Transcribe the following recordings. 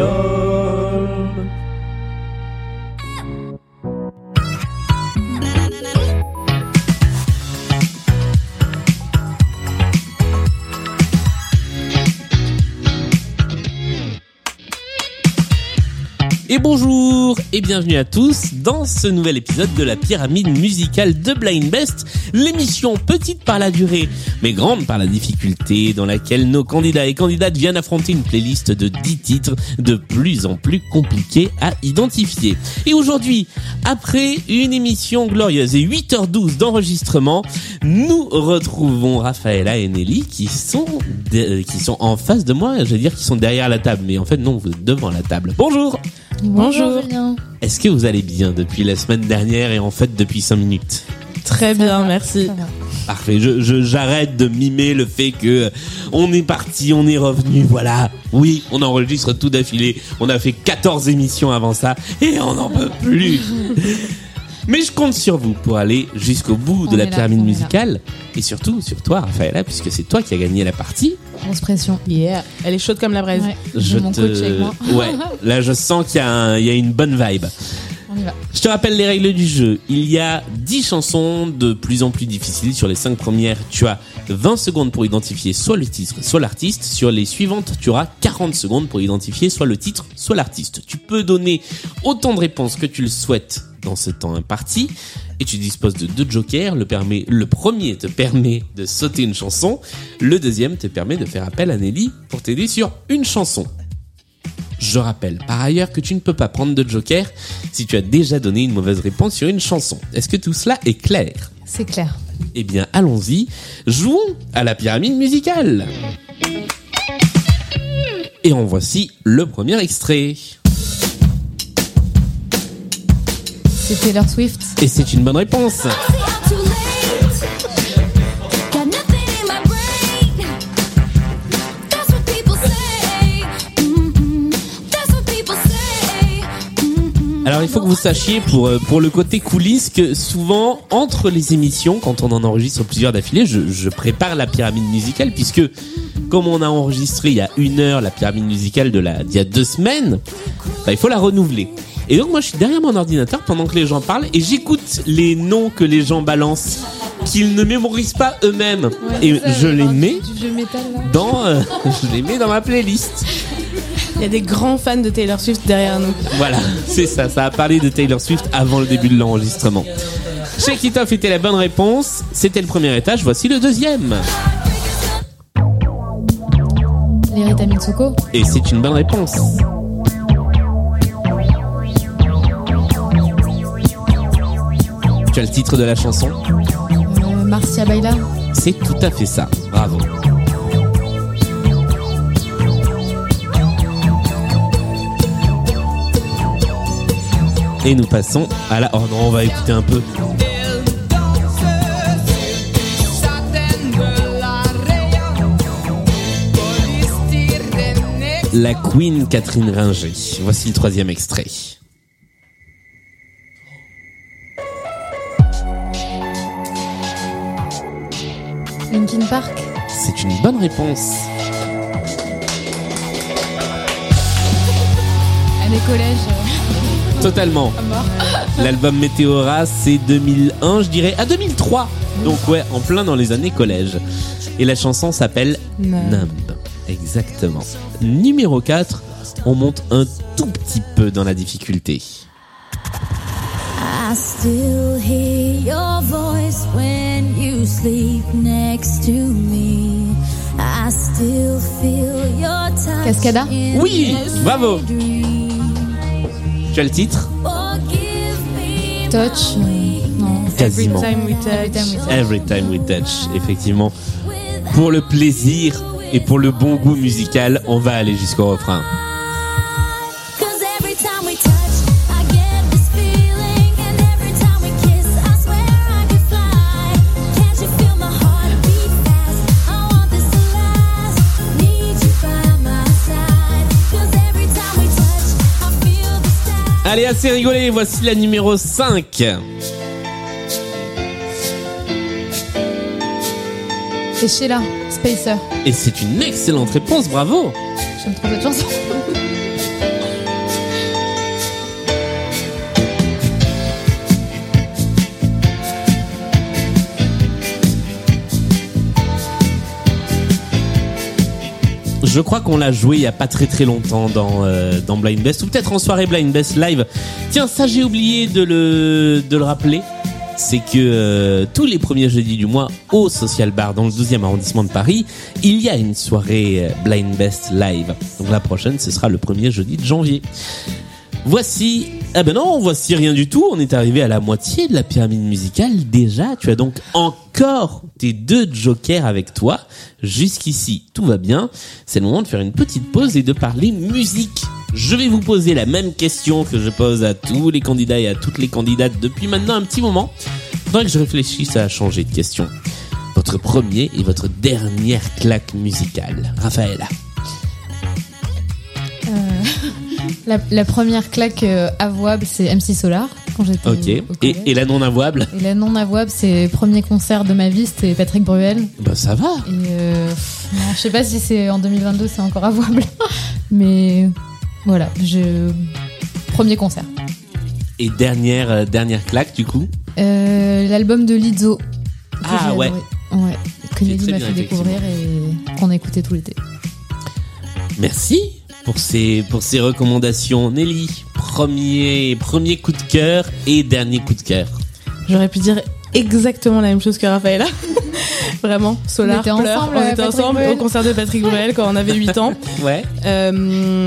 Cristo. Et bonjour et bienvenue à tous dans ce nouvel épisode de la pyramide musicale de Blind Best, l'émission petite par la durée mais grande par la difficulté dans laquelle nos candidats et candidates viennent affronter une playlist de 10 titres de plus en plus compliqués à identifier. Et aujourd'hui, après une émission glorieuse et 8h12 d'enregistrement, nous retrouvons Raphaëla et Nelly qui sont qui sont en face de moi, je veux dire qui sont derrière la table mais en fait non, vous êtes devant la table. Bonjour. Bonjour. Est-ce que vous allez bien depuis la semaine dernière et en fait depuis 5 minutes Très bien, merci. Parfait. Je, je- j'arrête de mimer le fait que on est parti, on est revenu. Voilà. Oui, on enregistre tout d'affilée. On a fait 14 émissions avant ça et on n'en peut plus. Mais je compte sur vous pour aller jusqu'au bout de On la là, pyramide musicale et surtout sur toi, Raphaëla, puisque c'est toi qui as gagné la partie. Grosse pression. Yeah. Elle est chaude comme la braise. Ouais. Je mon te, coach avec moi. ouais. Là, je sens qu'il un- y a une bonne vibe. Je te rappelle les règles du jeu. Il y a 10 chansons de plus en plus difficiles. Sur les 5 premières, tu as 20 secondes pour identifier soit le titre, soit l'artiste. Sur les suivantes, tu auras 40 secondes pour identifier soit le titre, soit l'artiste. Tu peux donner autant de réponses que tu le souhaites dans ce temps imparti. Et tu disposes de deux jokers. Le premier te permet de sauter une chanson. Le deuxième te permet de faire appel à Nelly pour t'aider sur une chanson. Je rappelle par ailleurs que tu ne peux pas prendre de joker si tu as déjà donné une mauvaise réponse sur une chanson. Est-ce que tout cela est clair? C'est clair. Eh bien, allons-y. Jouons à la pyramide musicale. Et en voici le premier extrait. C'est Taylor Swift. Et c'est une bonne réponse. Alors il faut que vous sachiez pour euh, pour le côté coulisses que souvent entre les émissions quand on en enregistre plusieurs d'affilée, je, je prépare la pyramide musicale puisque comme on a enregistré il y a une heure la pyramide musicale de la d'il y a deux semaines, bah, il faut la renouveler. Et donc moi je suis derrière mon ordinateur pendant que les gens parlent et j'écoute les noms que les gens balancent qu'ils ne mémorisent pas eux-mêmes et je les mets Du vieux métal là. dans euh, je les mets dans ma playlist. Il y a des grands fans de Taylor Swift derrière nous. Voilà, c'est ça. Ça a parlé de Taylor Swift avant le début de l'enregistrement. Shake It Off était la bonne réponse. C'était le premier étage. Voici le deuxième. Lerita Mitsuko. Et c'est une bonne réponse. Tu as le titre de la chanson? Euh, Marcia Baila. C'est tout à fait ça. Bravo. Et nous passons à la... Oh non, on va écouter un peu. La Queen Catherine Ringer. Voici le troisième extrait. Linkin Park. C'est une bonne réponse. Année collège. euh, Totalement. L'album Météora, c'est 2001, je dirais, à 2003. Donc ouais, en plein dans les années collège. Et la chanson s'appelle Numb. Exactement. Numéro 4, on monte un tout petit peu dans la difficulté. I still hear your voice when you sleep next to me. I still feel your touch. Cascada. in Oui, bravo. Le titre Touch. euh, non. Quasiment. Every time we touch. Every time we touch. Every Time We Touch, effectivement. Pour le plaisir et pour le bon goût musical, on va aller jusqu'au refrain. Allez, assez rigolé, voici la numéro 5. C'est Sheila. Spacer. Et c'est une excellente réponse, bravo J'aime trop cette chanson. Je crois qu'on l'a joué il y a pas très très longtemps dans, euh, dans Blind Best ou peut-être en soirée Blind Best live. Tiens, ça j'ai oublié de le, de le rappeler. C'est que euh, tous les premiers jeudis du mois au Social Bar dans le 12e arrondissement de Paris, il y a une soirée euh, Blind Best live. Donc la prochaine, ce sera le premier jeudi de janvier. Voici, ah ben non, voici rien du tout. On est arrivé à la moitié de la pyramide musicale déjà. Tu as donc encore tes deux jokers avec toi. Jusqu'ici, tout va bien. C'est le moment de faire une petite pause et de parler musique. Je vais vous poser la même question que je pose à tous les candidats et à toutes les candidates depuis maintenant un petit moment. Faudrait que je réfléchisse à changer de question. Votre premier et votre dernière claque musicale. Raphaël. La, la première claque euh, avouable, c'est MC Solar, quand j'étais Ok. au Et, collège. et la non avouable Et la non avouable, c'est premier concert de ma vie, c'était Patrick Bruel. Bah ça va. Et euh, non, je sais pas si c'est en 2022, c'est encore avouable. Mais voilà, je... premier concert. Et dernière euh, dernière claque du coup. Euh, L'album de Lizzo. que Ah, j'ai ouais. adoré. Ouais. Que Qui est Nelly très m'a bien, fait découvrir et qu'on a écouté tout l'été. Merci pour ces pour ces recommandations, Nelly. Premier premier coup de cœur et dernier coup de cœur. J'aurais pu dire exactement la même chose que Raphaël. Vraiment, Solar, On était Pleur, ensemble, on était ensemble au concert de Patrick Bruel quand on avait 8 ans. Ouais. Euh,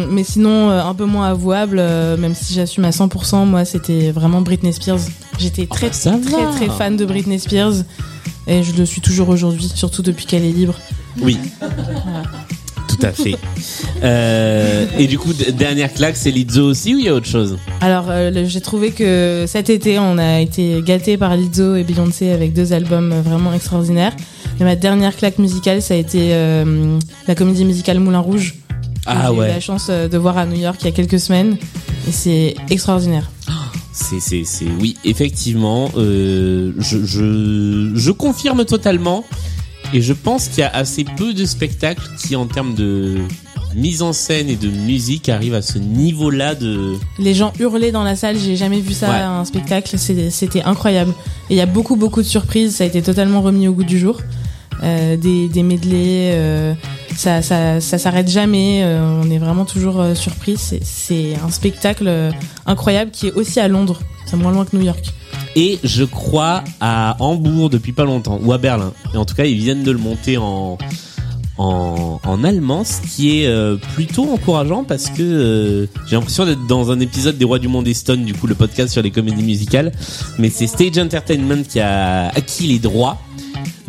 mais sinon, euh, un peu moins avouable, euh, même si j'assume à 100%, moi c'était vraiment Britney Spears. J'étais très bah, très très fan de Britney Spears et je le suis toujours aujourd'hui, surtout depuis qu'elle est libre. Oui. À fait. Euh, et du coup, dernière claque, c'est Lizzo aussi ou il y a autre chose? Alors euh, j'ai trouvé que cet été on a été gâtés par Lizzo et Beyoncé avec deux albums euh, vraiment extraordinaires. Mais ma dernière claque musicale ça a été euh, la comédie musicale Moulin Rouge. Ah J'ai eu ouais. la chance de voir à New York il y a quelques semaines et c'est extraordinaire. C'est c'est c'est oui, effectivement. Je je je confirme totalement. Et je pense qu'il y a assez peu de spectacles qui, en termes de mise en scène et de musique, arrivent à ce niveau-là de. Les gens hurlaient dans la salle, j'ai jamais vu ça Ouais. à un spectacle, c'était incroyable. Et il y a beaucoup beaucoup de surprises, ça a été totalement remis au goût du jour. Euh, des, des medleys, euh, ça, ça, ça s'arrête jamais, euh, on est vraiment toujours euh, surpris. C'est- C'est un spectacle euh, incroyable qui est aussi à Londres, c'est moins loin que New York. Et je crois à Hambourg depuis pas longtemps ou à Berlin. Et en tout cas, ils viennent de le monter en en, en allemand, ce qui est euh, plutôt encourageant parce que euh, j'ai l'impression d'être dans un épisode des Rois du Monde Stone, du coup le podcast sur les comédies musicales. Mais c'est Stage Entertainment qui a acquis les droits.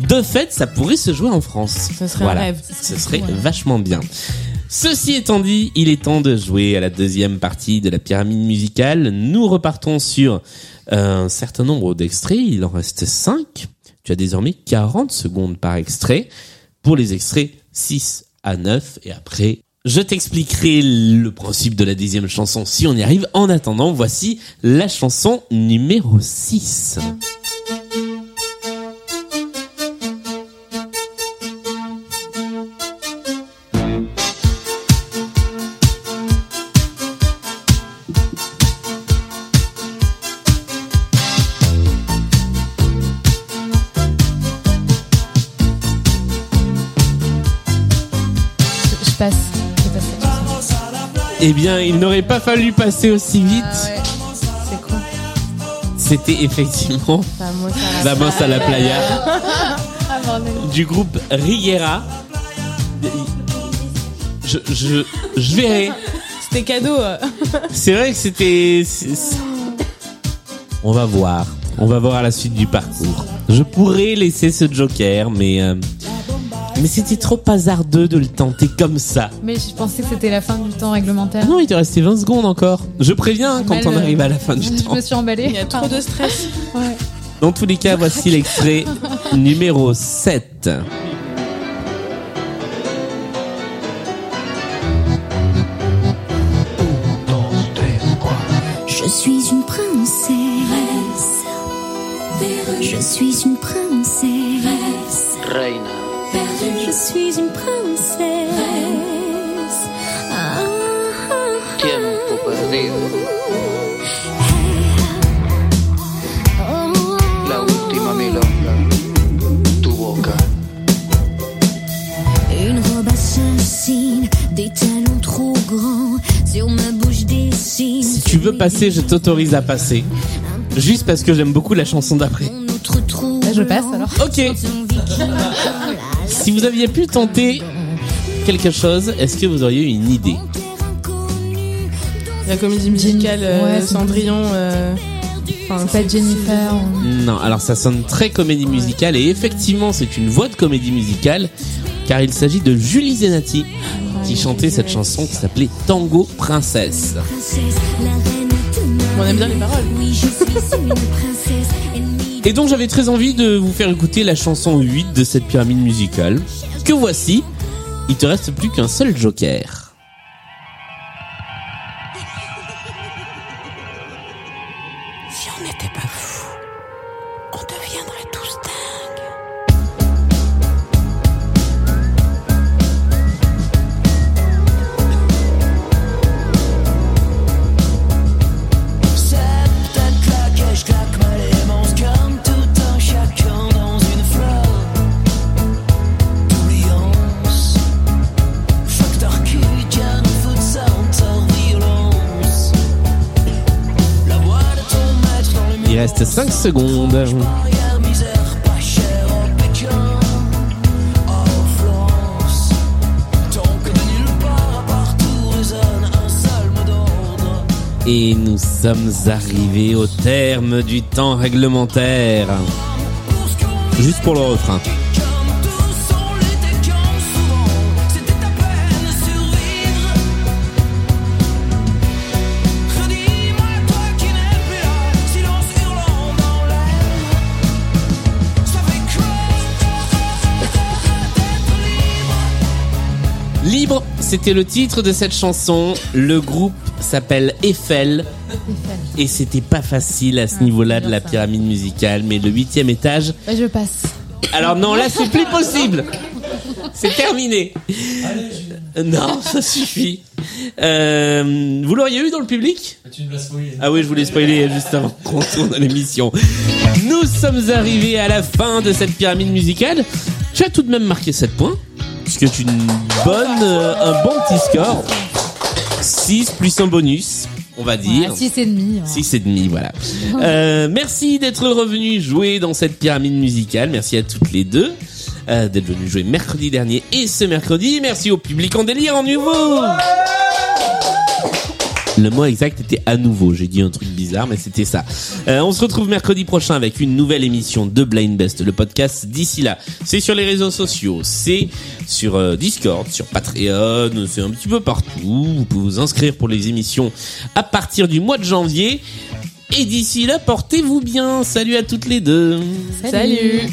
De fait, ça pourrait se jouer en France. Ce serait un Voilà. rêve. Ce serait vachement bien. Ceci étant dit, il est temps de jouer à la deuxième partie de la pyramide musicale. Nous repartons sur un certain nombre d'extraits. Il en reste 5. Tu as désormais 40 secondes par extrait. Pour les extraits 6 à 9. Et après, je t'expliquerai le principe de la deuxième chanson si on y arrive. En attendant, voici la chanson numéro 6. Passe. Eh bien, il n'aurait pas fallu passer aussi vite. Ah ouais. C'est cool. C'était effectivement Vamos à la playa Ah du groupe Riguera. Je, je, je verrai. C'était cadeau. C'est vrai que c'était. On va voir. On va voir à la suite du parcours. Je pourrais laisser ce joker, mais. euh, Mais c'était trop hasardeux de le tenter comme ça. Mais je pensais que c'était la fin du temps réglementaire. Ah non, il te restait 20 secondes encore. Je préviens hein, quand Mal, on euh, arrive à la fin du Je temps. me suis emballée. Il y a trop de stress. Ouais. Dans tous les cas, voici l'extrait numéro 7. Je suis une princesse. Je suis une princesse. Je suis une princesse. Ah, ah, ah. Tiempo perdido, Oh, la última milonga, tu boca. Une robe à assassine, des talons trop grands, sur ma bouche dessine. Si tu veux passer, je t'autorise à passer. Juste parce que j'aime beaucoup la chanson d'après. Là, je passe alors. Ok. Si vous aviez pu tenter quelque chose, est-ce que vous auriez eu une idée La comédie musicale euh, Ouais, Cendrillon. euh, enfin, pas Jennifer. ou- Non, alors ça sonne très comédie musicale et effectivement c'est une voix de comédie musicale car il s'agit de Julie Zenati qui chantait cette chanson qui s'appelait Tango Princesse. On aime bien les paroles. Oui, je suis une princesse, Et donc j'avais très envie de vous faire écouter la chanson 8 de cette pyramide musicale que voici. Il te reste plus qu'un seul joker. Si on n'était pas fou, on deviendrait seul mot d'ordre. Et nous sommes arrivés au terme du temps réglementaire. Juste pour le refrain. Libre c'était le titre de cette chanson. Le groupe s'appelle Eiffel. Et c'était pas facile à ce niveau-là de la pyramide musicale, mais le huitième étage. Ouais, je passe. Alors non, là c'est plus possible. C'est terminé. Non, ça suffit. Euh, vous l'auriez eu dans le public? Tu me l'as spoilé. Ah oui, je voulais spoiler juste avant qu'on tourne à l'émission. Nous sommes arrivés à la fin de cette pyramide musicale. Tu as tout de même marqué 7 points, ce qui est une bonne, euh, un bon petit score. 6 plus un bonus, on va dire. 6 et demi. ouais. 6 et demi, voilà. Euh, merci d'être revenu jouer dans cette pyramide musicale. Merci à toutes les deux euh, d'être venues jouer mercredi dernier et ce mercredi. Merci au public en délire en nouveau. Le mot exact était à nouveau. J'ai dit un truc bizarre, mais c'était ça. Euh, on se retrouve mercredi prochain avec une nouvelle émission de Blind Best, le podcast. D'ici là, c'est sur les réseaux sociaux, c'est sur euh, Discord, sur Patreon, c'est un petit peu partout. Vous pouvez vous inscrire pour les émissions à partir du mois de janvier. Et d'ici là, portez-vous bien. Salut à toutes les deux. Salut.